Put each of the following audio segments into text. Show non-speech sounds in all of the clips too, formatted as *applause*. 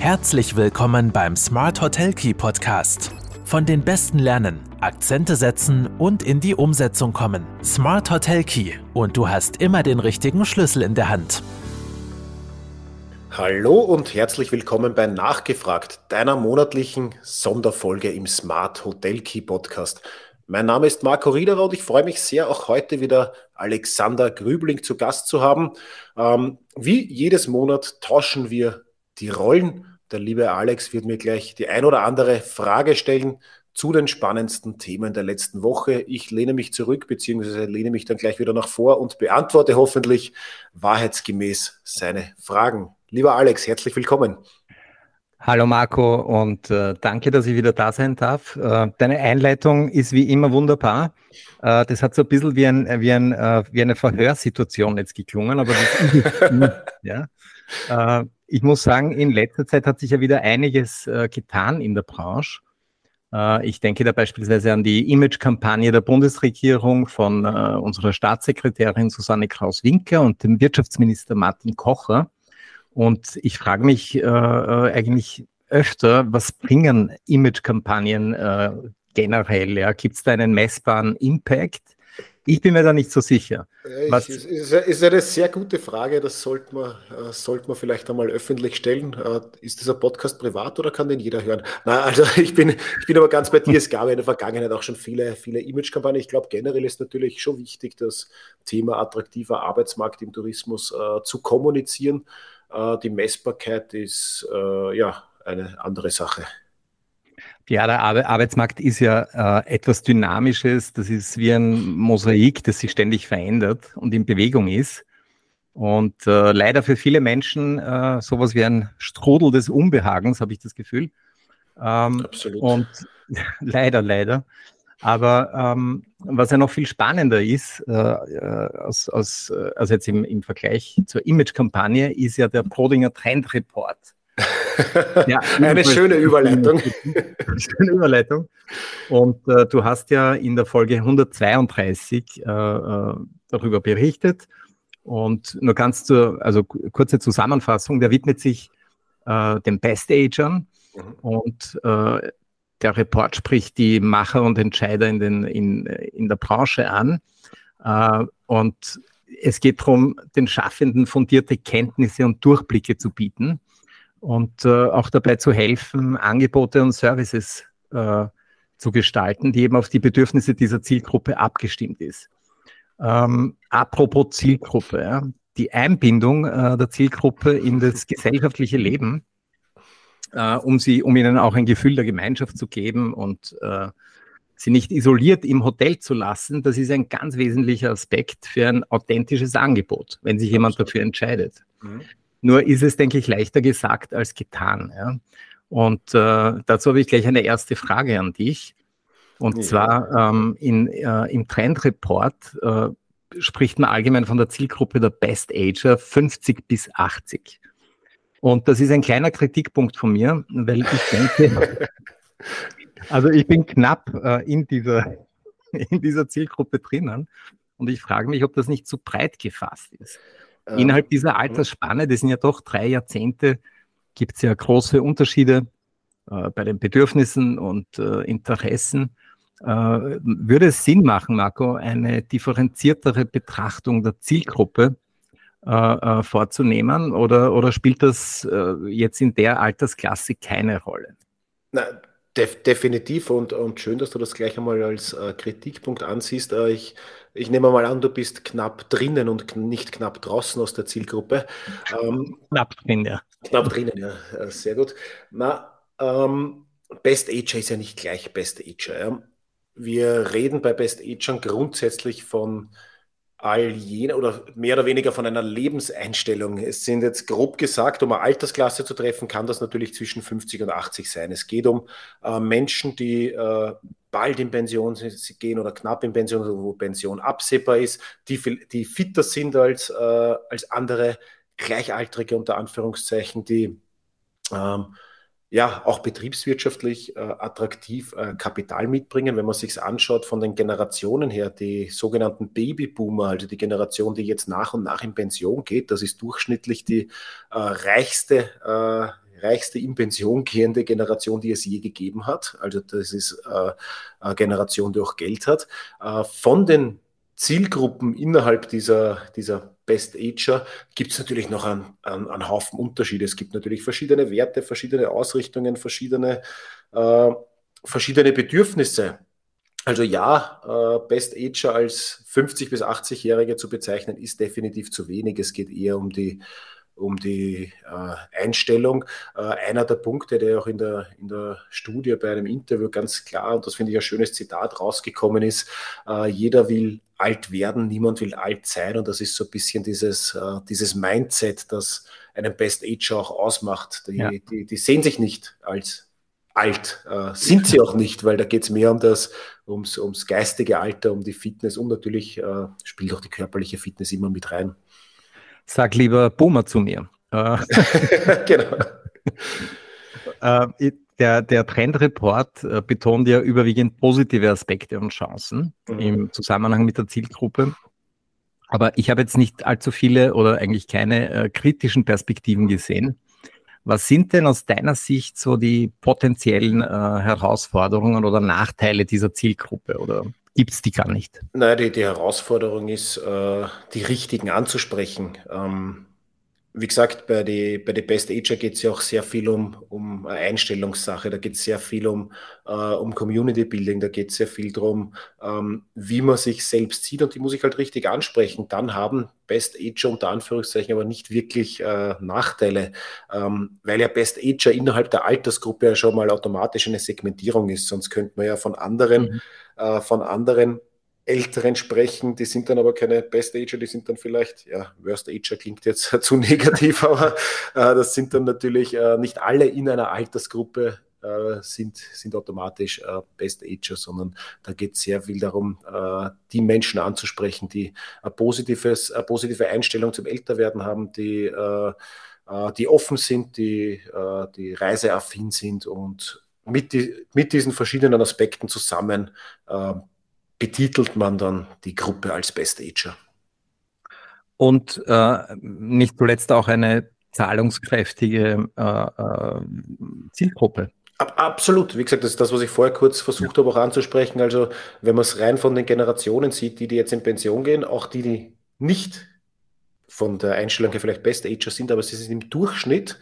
Herzlich willkommen beim Smart Hotel Key Podcast. Von den Besten lernen, Akzente setzen und in die Umsetzung kommen. Smart Hotel Key und du hast immer den richtigen Schlüssel in der Hand. Hallo und herzlich willkommen bei Nachgefragt, deiner monatlichen Sonderfolge im Smart Hotel Key Podcast. Mein Name ist Marco Riederer und ich freue mich sehr, auch heute wieder Alexander Grübling zu Gast zu haben. Ähm, wie jedes Monat tauschen wir die Rollen. Der liebe Alex wird mir gleich die ein oder andere Frage stellen zu den spannendsten Themen der letzten Woche. Ich lehne mich zurück, beziehungsweise lehne mich dann gleich wieder nach vor und beantworte hoffentlich wahrheitsgemäß seine Fragen. Lieber Alex, herzlich willkommen. Hallo Marco und äh, danke, dass ich wieder da sein darf. Äh, deine Einleitung ist wie immer wunderbar. Äh, das hat so ein bisschen wie, ein, wie, ein, äh, wie eine Verhörsituation jetzt geklungen, aber das, *laughs* ja. Äh, ich muss sagen, in letzter Zeit hat sich ja wieder einiges äh, getan in der Branche. Ich denke da beispielsweise an die Image-Kampagne der Bundesregierung von unserer Staatssekretärin Susanne Kraus-Winker und dem Wirtschaftsminister Martin Kocher und ich frage mich äh, äh, eigentlich öfter, was bringen Image-Kampagnen äh, generell? Ja? Gibt es da einen messbaren Impact? Ich bin mir da nicht so sicher. Was ist, ist, ist, eine sehr gute Frage, das sollte man, äh, sollte man vielleicht einmal öffentlich stellen. Äh, ist dieser Podcast privat oder kann den jeder hören? Na, also *laughs* ich bin, ich bin aber ganz bei dir. Es gab in der Vergangenheit auch schon viele, viele Image-Kampagnen. Ich glaube, generell ist natürlich schon wichtig, das Thema attraktiver Arbeitsmarkt im Tourismus äh, zu kommunizieren. Äh, die Messbarkeit ist äh, ja eine andere Sache. Ja, der Arbeitsmarkt ist ja äh, etwas Dynamisches. Das ist wie ein Mosaik, das sich ständig verändert und in Bewegung ist. Und äh, leider für viele Menschen äh, sowas wie ein Strudel des Unbehagens, habe ich das Gefühl. Ähm, Absolut. Und *laughs* leider, leider. Aber ähm, was ja noch viel spannender ist, äh, aus, äh, also jetzt im, im Vergleich zur Image-Kampagne, ist ja der Prodinger Trend Report. Ja, *laughs* eine schöne Überleitung. *laughs* schöne Überleitung. Und äh, du hast ja in der Folge 132 äh, äh, darüber berichtet. Und nur ganz zur, also kurze Zusammenfassung, der widmet sich äh, den Best-Agern. Mhm. Und äh, der Report spricht die Macher und Entscheider in, den, in, in der Branche an. Äh, und es geht darum, den Schaffenden fundierte Kenntnisse und Durchblicke zu bieten und äh, auch dabei zu helfen, Angebote und Services äh, zu gestalten, die eben auf die Bedürfnisse dieser Zielgruppe abgestimmt ist. Ähm, apropos Zielgruppe, ja, die Einbindung äh, der Zielgruppe in das gesellschaftliche Leben äh, um sie, um ihnen auch ein Gefühl der Gemeinschaft zu geben und äh, sie nicht isoliert im Hotel zu lassen. Das ist ein ganz wesentlicher Aspekt für ein authentisches Angebot, wenn sich jemand dafür entscheidet. Mhm. Nur ist es, denke ich, leichter gesagt als getan. Ja? Und äh, dazu habe ich gleich eine erste Frage an dich. Und ja. zwar ähm, in, äh, im Trendreport äh, spricht man allgemein von der Zielgruppe der Best Ager 50 bis 80. Und das ist ein kleiner Kritikpunkt von mir, weil ich denke, *laughs* also ich bin knapp äh, in, dieser, in dieser Zielgruppe drinnen und ich frage mich, ob das nicht zu breit gefasst ist. Ähm, Innerhalb dieser Altersspanne, das sind ja doch drei Jahrzehnte, gibt es ja große Unterschiede äh, bei den Bedürfnissen und äh, Interessen. Äh, würde es Sinn machen, Marco, eine differenziertere Betrachtung der Zielgruppe äh, äh, vorzunehmen oder, oder spielt das äh, jetzt in der Altersklasse keine Rolle? Na, def definitiv und, und schön, dass du das gleich einmal als äh, Kritikpunkt ansiehst. Äh, ich, ich nehme mal an, du bist knapp drinnen und nicht knapp draußen aus der Zielgruppe. Ähm, knapp drin, ja. Knapp drinnen, ja, äh, sehr gut. Na, ähm, Best Ager ist ja nicht gleich Best Ager. Ja. Wir reden bei Best Agern grundsätzlich von all jene oder mehr oder weniger von einer Lebenseinstellung. Es sind jetzt grob gesagt, um eine Altersklasse zu treffen, kann das natürlich zwischen 50 und 80 sein. Es geht um äh, Menschen, die äh, bald in Pension gehen oder knapp in Pension, wo Pension absehbar ist, die, die fitter sind als, äh, als andere Gleichaltrige unter Anführungszeichen, die ähm, ja auch betriebswirtschaftlich äh, attraktiv äh, Kapital mitbringen. Wenn man sich anschaut von den Generationen her, die sogenannten Babyboomer, also die Generation, die jetzt nach und nach in Pension geht, das ist durchschnittlich die äh, reichste, äh, reichste in Pension gehende Generation, die es je gegeben hat. Also das ist äh, eine Generation, die auch Geld hat. Äh, von den Zielgruppen innerhalb dieser, dieser Best Ager gibt es natürlich noch einen, einen, einen, Haufen Unterschiede. Es gibt natürlich verschiedene Werte, verschiedene Ausrichtungen, verschiedene, äh, verschiedene Bedürfnisse. Also ja, äh, Best Ager als 50- bis 80-Jährige zu bezeichnen, ist definitiv zu wenig. Es geht eher um die, um die äh, Einstellung. Äh, einer der Punkte, der auch in der, in der Studie bei einem Interview ganz klar, und das finde ich ein schönes Zitat, rausgekommen ist, äh, jeder will alt werden, niemand will alt sein. Und das ist so ein bisschen dieses, äh, dieses Mindset, das einen Best Ager auch ausmacht. Die, ja. die, die sehen sich nicht als alt. Äh, sind sie auch nicht, weil da geht es mehr um das, ums, ums geistige Alter, um die Fitness und natürlich äh, spielt auch die körperliche Fitness immer mit rein. Sag lieber Boomer zu mir. Äh, *laughs* genau. *laughs* Der, der Trendreport äh, betont ja überwiegend positive Aspekte und Chancen mhm. im Zusammenhang mit der Zielgruppe. Aber ich habe jetzt nicht allzu viele oder eigentlich keine äh, kritischen Perspektiven gesehen. Was sind denn aus deiner Sicht so die potenziellen äh, Herausforderungen oder Nachteile dieser Zielgruppe? Oder gibt es die gar nicht? Nein, die, die Herausforderung ist, äh, die richtigen anzusprechen. Ähm, wie gesagt, bei den bei die Best Ager geht es ja auch sehr viel um, um Einstellungssache, da geht es sehr viel um, äh, um Community Building, da geht es sehr viel darum, ähm, wie man sich selbst sieht und die muss ich halt richtig ansprechen. Dann haben Best Ager unter Anführungszeichen aber nicht wirklich äh, Nachteile, ähm, weil ja Best Ager innerhalb der Altersgruppe ja schon mal automatisch eine Segmentierung ist, sonst könnte man ja von anderen, mhm. äh, von anderen Älteren sprechen, die sind dann aber keine Best Ager, die sind dann vielleicht, ja, Worst Ager klingt jetzt *laughs* zu negativ, aber äh, das sind dann natürlich äh, nicht alle in einer Altersgruppe äh, sind, sind automatisch äh, Best Ager, sondern da geht es sehr viel darum, äh, die Menschen anzusprechen, die ein positives, eine positive Einstellung zum Älterwerden haben, die, äh, die offen sind, die, die reiseaffin sind und mit, die, mit diesen verschiedenen Aspekten zusammen betitelt man dann die Gruppe als Best Ager. Und äh, nicht zuletzt auch eine zahlungskräftige äh, äh, Zielgruppe. Absolut. Wie gesagt, das ist das, was ich vorher kurz versucht ja. habe auch anzusprechen. Also, wenn man es rein von den Generationen sieht, die, die jetzt in Pension gehen, auch die, die nicht von der Einstellung her vielleicht Best Ager sind, aber sie sind im Durchschnitt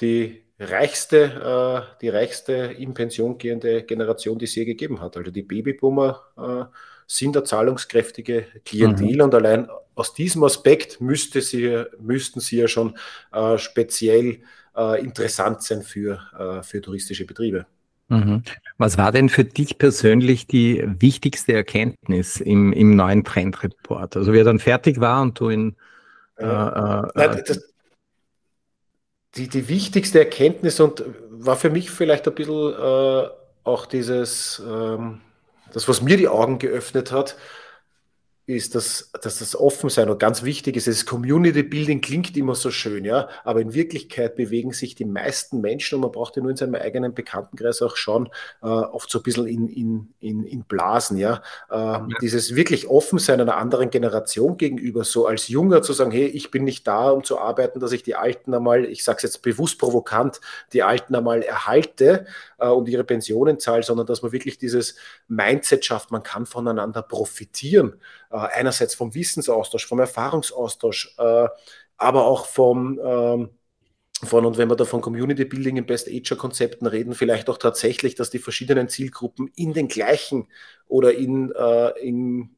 die reichste, äh, die reichste in Pension gehende Generation, die es je gegeben hat. Also die Babyboomer äh, sind eine zahlungskräftige Klientel mhm. und allein aus diesem Aspekt müsste sie, müssten sie ja schon äh, speziell äh, interessant sein für, äh, für touristische Betriebe. Mhm. Was war denn für dich persönlich die wichtigste Erkenntnis im, im neuen Trendreport? Also wie er dann fertig war und du ihn äh, Nein, das, die, die wichtigste Erkenntnis und war für mich vielleicht ein bisschen äh, auch dieses, ähm, das, was mir die Augen geöffnet hat, ist, dass, dass das Offensein und ganz wichtig ist. Das Community Building klingt immer so schön, ja, aber in Wirklichkeit bewegen sich die meisten Menschen und man braucht ja nur in seinem eigenen Bekanntenkreis auch schauen, äh, oft so ein bisschen in, in, in, in Blasen, ja. Äh, ja. Dieses wirklich Offensein einer anderen Generation gegenüber, so als Junger zu sagen, hey, ich bin nicht da, um zu arbeiten, dass ich die Alten einmal, ich sage es jetzt bewusst provokant, die Alten einmal erhalte äh, und ihre Pensionen zahle, sondern dass man wirklich dieses Mindset schafft, man kann voneinander profitieren einerseits vom Wissensaustausch, vom Erfahrungsaustausch, äh, aber auch vom ähm, von, und wenn wir da von Community Building in Best Ager Konzepten reden, vielleicht auch tatsächlich, dass die verschiedenen Zielgruppen in den gleichen oder in, äh, in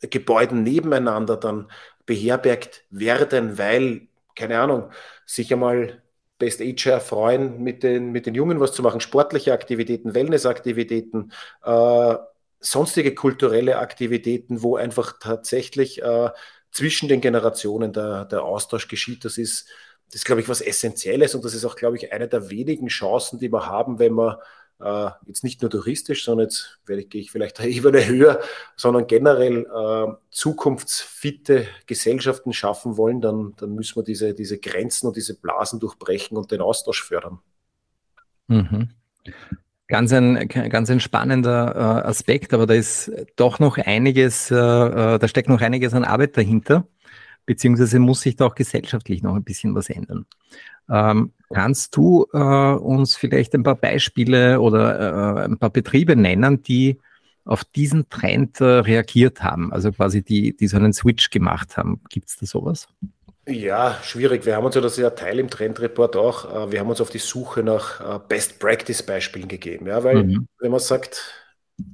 Gebäuden nebeneinander dann beherbergt werden, weil, keine Ahnung, sich einmal Best Ager freuen, mit den, mit den Jungen was zu machen, sportliche Aktivitäten, Wellnessaktivitäten, äh, sonstige kulturelle Aktivitäten, wo einfach tatsächlich äh, zwischen den Generationen der, der Austausch geschieht. Das ist, das ist, glaube ich, was Essentielles und das ist auch, glaube ich, eine der wenigen Chancen, die wir haben, wenn wir äh, jetzt nicht nur touristisch, sondern jetzt werde ich, gehe ich vielleicht *laughs* eine Ebene höher, sondern generell äh, zukunftsfitte Gesellschaften schaffen wollen, dann, dann müssen wir diese, diese Grenzen und diese Blasen durchbrechen und den Austausch fördern. Mhm. Ganz ein, ganz ein spannender äh, Aspekt, aber da ist doch noch einiges, äh, äh, da steckt noch einiges an Arbeit dahinter, beziehungsweise muss sich da auch gesellschaftlich noch ein bisschen was ändern. Ähm, Kannst du äh, uns vielleicht ein paar Beispiele oder äh, ein paar Betriebe nennen, die auf diesen Trend äh, reagiert haben, also quasi die, die so einen Switch gemacht haben? Gibt es da sowas? Ja, schwierig. Wir haben uns ja das ja Teil im Trendreport auch, äh, wir haben uns auf die Suche nach äh, Best Practice Beispielen gegeben. Ja, weil, mhm. wenn man sagt,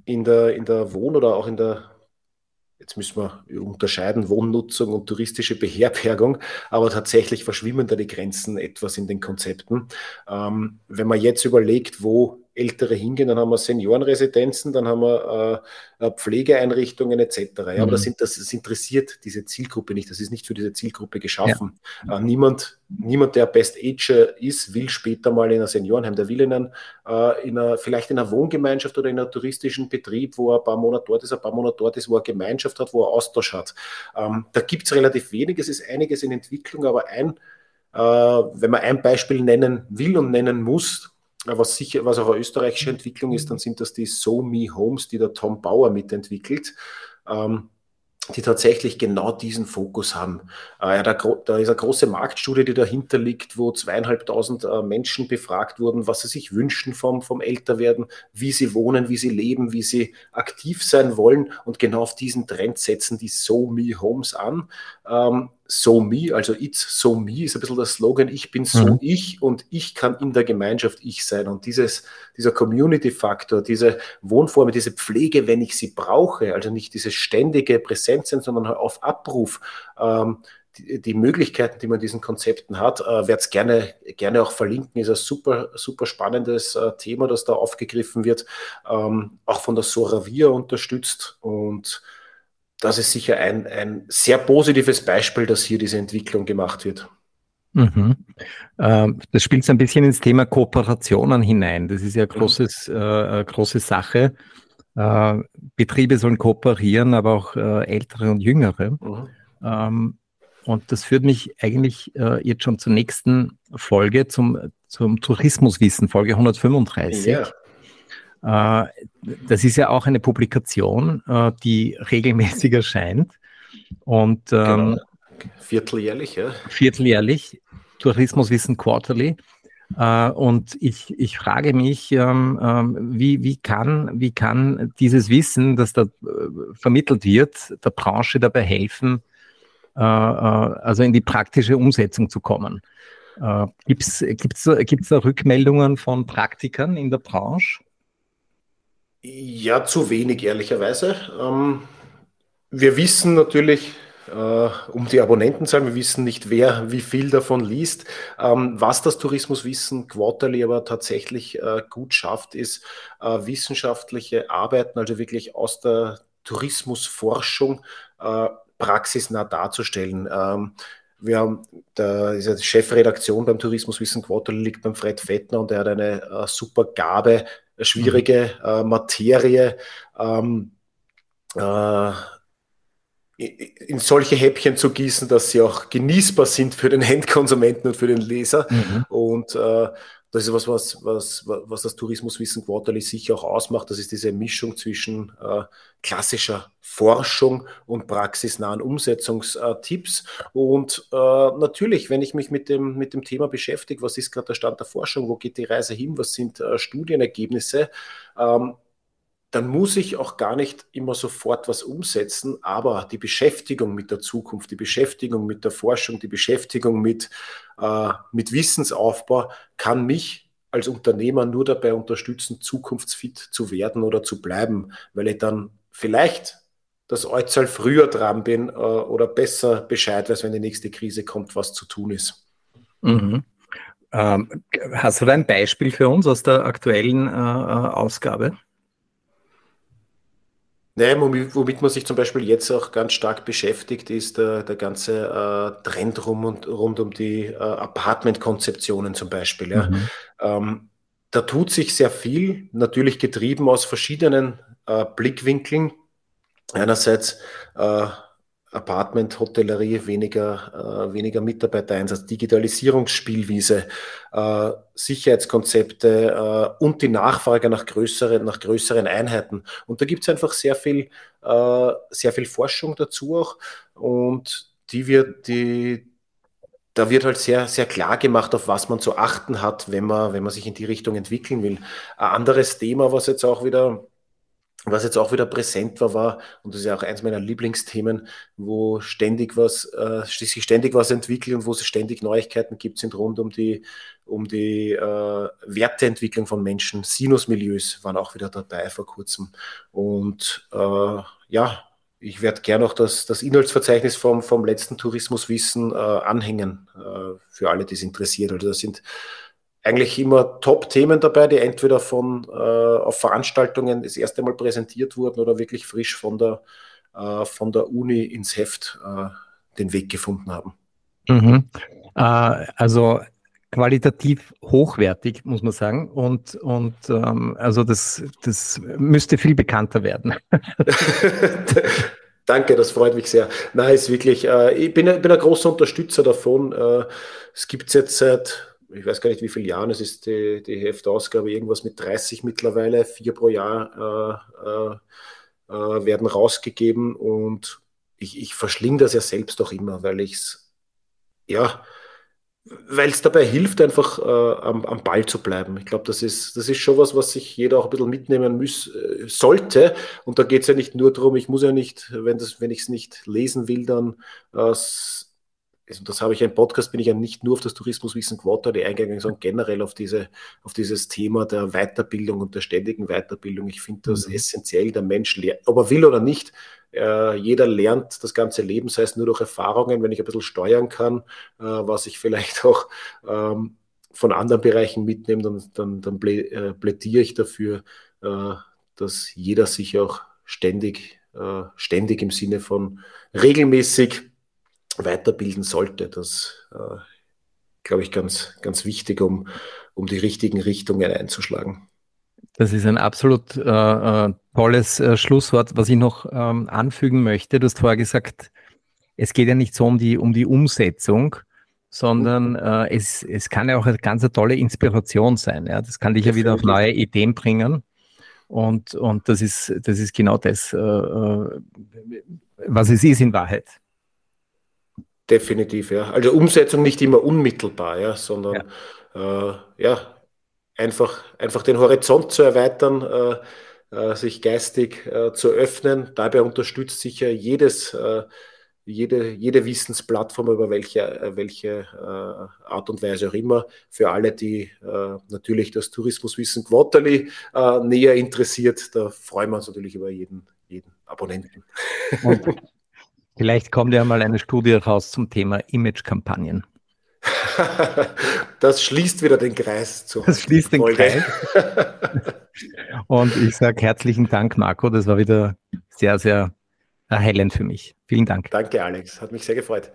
in der, in der Wohn- oder auch in der Jetzt müssen wir unterscheiden Wohnnutzung und touristische Beherbergung, aber tatsächlich verschwimmen da die Grenzen etwas in den Konzepten. Ähm, wenn man jetzt überlegt, wo Ältere hingehen, dann haben wir Seniorenresidenzen, dann haben wir äh, Pflegeeinrichtungen etc. Ja, mhm. Aber das, sind, das, das, interessiert diese Zielgruppe nicht. Das ist nicht für diese Zielgruppe geschaffen. Ja. Äh, niemand, niemand, der Best Ager ist, will später mal in ein Seniorenheim. Der will in, ein, äh, in einer, vielleicht in einer Wohngemeinschaft oder in einem touristischen Betrieb, wo er ein paar Monate dort ist, ein paar Monate dort ist, wo er Gemeinschaft hat, wo er Austausch hat. Ähm, da gibt es relativ wenig. Es ist einiges in Entwicklung, aber ein, äh, wenn man ein Beispiel nennen will und nennen muss, was sicher, was auch eine österreichische Entwicklung ist, dann sind das die So Me Homes, die der Tom Bauer mitentwickelt. Ähm, die tatsächlich genau diesen Fokus haben. Äh, da, da, ist eine große Marktstudie, die dahinter liegt, wo zweieinhalbtausend äh, Menschen befragt wurden, was sie sich wünschen vom, vom Älterwerden, wie sie wohnen, wie sie leben, wie sie aktiv sein wollen. Und genau auf diesen Trend setzen die So Me Homes an. Ähm, so Me, also It's So Me ist ein bisschen der Slogan, ich bin so mhm. ich und ich kann in der Gemeinschaft ich sein. Und dieses, dieser Community-Faktor, diese Wohnform, diese Pflege, wenn ich sie brauche, also nicht dieses ständige Präsenzsein, sondern auf Abruf, ähm, die, die, Möglichkeiten, die man in diesen Konzepten hat, äh, werde es gerne, gerne auch verlinken. Ist ein super, super spannendes äh, Thema, das da aufgegriffen wird, ähm, auch von der Soravia unterstützt und das ist sicher ein, ein sehr positives Beispiel, dass hier diese Entwicklung gemacht wird. Mhm. Ähm, das spielt so ein bisschen ins Thema Kooperationen hinein. Das ist ja eine großes, äh, große Sache. Äh, Betriebe sollen kooperieren, aber auch äh, ältere und jüngere. Mhm. Ähm, und das führt mich eigentlich äh, jetzt schon zur nächsten Folge, zum, zum Tourismuswissen, Folge 135. Ja. Äh, das ist ja auch eine Publikation, äh, die regelmäßig *laughs* erscheint. Und ähm, genau. vierteljährlich, ja. Vierteljährlich, Tourismuswissen Quarterly. Uh, und ich, ich frage mich, ähm, ähm, wie, wie, kann, wie kann dieses Wissen, das da äh, vermittelt wird, der Branche dabei helfen, äh, äh, also in die praktische Umsetzung zu kommen? Gibt es gibt's, gibt's da Rückmeldungen von Praktikern in der Branche? Ja, zu wenig, ehrlicherweise. Ähm, wir wissen natürlich äh, um die Abonnentenzahl, wir wissen nicht, wer wie viel davon liest. Ähm, was das Tourismuswissen Quarterly aber tatsächlich äh, gut schafft, ist äh, wissenschaftliche Arbeiten, also wirklich aus der Tourismusforschung äh, praxisnah darzustellen. Ähm, wir haben, da ist ja die Chefredaktion beim Tourismuswissen Quarterly liegt beim Fred Fettner und er hat eine äh, super Gabe, schwierige mhm. äh, Materie ähm, äh, in solche Häppchen zu gießen, dass sie auch genießbar sind für den Endkonsumenten und für den Leser. Mhm. Und äh, das ist was, was, was, was das Tourismuswissen Quarterly sicher auch ausmacht. Das ist diese Mischung zwischen äh, klassischer Forschung und praxisnahen Umsetzungstipps. Und äh, natürlich, wenn ich mich mit dem, mit dem Thema beschäftige, was ist gerade der Stand der Forschung, wo geht die Reise hin, was sind äh, Studienergebnisse, ähm, dann muss ich auch gar nicht immer sofort was umsetzen, aber die Beschäftigung mit der Zukunft, die Beschäftigung mit der Forschung, die Beschäftigung mit, äh, mit Wissensaufbau kann mich als Unternehmer nur dabei unterstützen, zukunftsfit zu werden oder zu bleiben, weil ich dann vielleicht das Äußerl früher dran bin äh, oder besser Bescheid weiß, wenn die nächste Krise kommt, was zu tun ist. Mhm. Ähm, hast du da ein Beispiel für uns aus der aktuellen äh, äh Ausgabe? Nein, womit man sich zum Beispiel jetzt auch ganz stark beschäftigt, ist der, der ganze äh, Trend rum und, rund um die äh, Apartment-Konzeptionen zum Beispiel. Ja. Mhm. Ähm, da tut sich sehr viel, natürlich getrieben aus verschiedenen äh, Blickwinkeln. Einerseits äh, Apartment, Hotellerie, weniger, äh, weniger Mitarbeitereinsatz, Digitalisierungsspielwiese, äh, Sicherheitskonzepte äh, und die Nachfrage nach größeren, nach größeren Einheiten. Und da gibt es einfach sehr viel, äh, sehr viel Forschung dazu auch und die wird, die, da wird halt sehr, sehr klar gemacht, auf was man zu achten hat, wenn man, wenn man sich in die Richtung entwickeln will. Ein anderes Thema, was jetzt auch wieder was jetzt auch wieder präsent war, war, und das ist ja auch eins meiner Lieblingsthemen, wo ständig was, äh, sich ständig was entwickelt und wo es ständig Neuigkeiten gibt, sind rund um die, um die äh, Werteentwicklung von Menschen. Sinusmilieus waren auch wieder dabei vor kurzem. Und äh, ja, ich werde gerne auch das, das Inhaltsverzeichnis vom, vom letzten Tourismuswissen äh, anhängen, äh, für alle, die es interessiert. Also das sind eigentlich immer Top-Themen dabei, die entweder von äh, auf Veranstaltungen das erste Mal präsentiert wurden oder wirklich frisch von der, äh, von der Uni ins Heft äh, den Weg gefunden haben. Mhm. Äh, also qualitativ hochwertig, muss man sagen. Und, und ähm, also das, das müsste viel bekannter werden. *laughs* Danke, das freut mich sehr. Nein, ist wirklich, äh, ich bin, bin ein großer Unterstützer davon. Äh, es gibt es jetzt seit ich weiß gar nicht, wie viele Jahren es ist, die, die Heftausgabe, irgendwas mit 30 mittlerweile, vier pro Jahr äh, äh, äh, werden rausgegeben und ich, ich verschlinge das ja selbst auch immer, weil ich es, ja, weil es dabei hilft, einfach äh, am, am, Ball zu bleiben. Ich glaube, das ist, das ist schon was, was sich jeder auch ein bisschen mitnehmen muss, äh, sollte. Und da geht es ja nicht nur darum, ich muss ja nicht, wenn, wenn ich es nicht lesen will, dann äh, also das habe ich im Podcast, bin ich ja nicht nur auf das Tourismuswissen Quarterly eingegangen, sondern generell auf, diese, auf dieses Thema der Weiterbildung und der ständigen Weiterbildung. Ich finde das mhm. essentiell. Der Mensch, ob er will oder nicht, äh, jeder lernt das ganze Leben, sei es nur durch Erfahrungen, wenn ich ein bisschen steuern kann, äh, was ich vielleicht auch ähm, von anderen Bereichen mitnehme, dann, dann, dann äh, plädiere ich dafür, dass jeder sich auch ständig, ständig im Sinne von regelmäßig weiterbilden sollte. Das äh, glaube ich ganz, ganz wichtig, um, um die richtigen Richtungen einzuschlagen. Das ist ein absolut äh, äh, tolles äh, Schlusswort, was ich noch ähm, anfügen möchte. Du hast vorher gesagt, es geht ja nicht so um die, um die Umsetzung, sondern äh, es, es kann ja auch eine ganz tolle Inspiration sein. Ja? Das kann dich ja wieder auf neue Ideen bringen. Und, und das, ist, das ist genau das, äh, äh, was es ist in Wahrheit. Definitiv, ja. Also Umsetzung nicht immer unmittelbar, ja, sondern ja, äh, ja einfach, einfach den Horizont zu erweitern, äh, äh, sich geistig äh, zu öffnen. Dabei unterstützt sicher jedes, äh, jede, jede Wissensplattform, über welche, äh, welche Art und Weise auch immer, für alle, die natürlich das Tourismuswissen Quarterly näher interessiert, da freuen wir uns natürlich über jeden, jeden Abonnenten. Vielleicht kommt ja mal eine Studie raus zum Thema Image-Kampagnen. *laughs* das schließt wieder den Kreis zu. Das schließt den Folge. Kreis. *laughs* Und ich sage herzlichen Dank, Marco. Das war wieder sehr, sehr erhellend für mich. Vielen Dank. Danke, Alex. Hat mich sehr gefreut.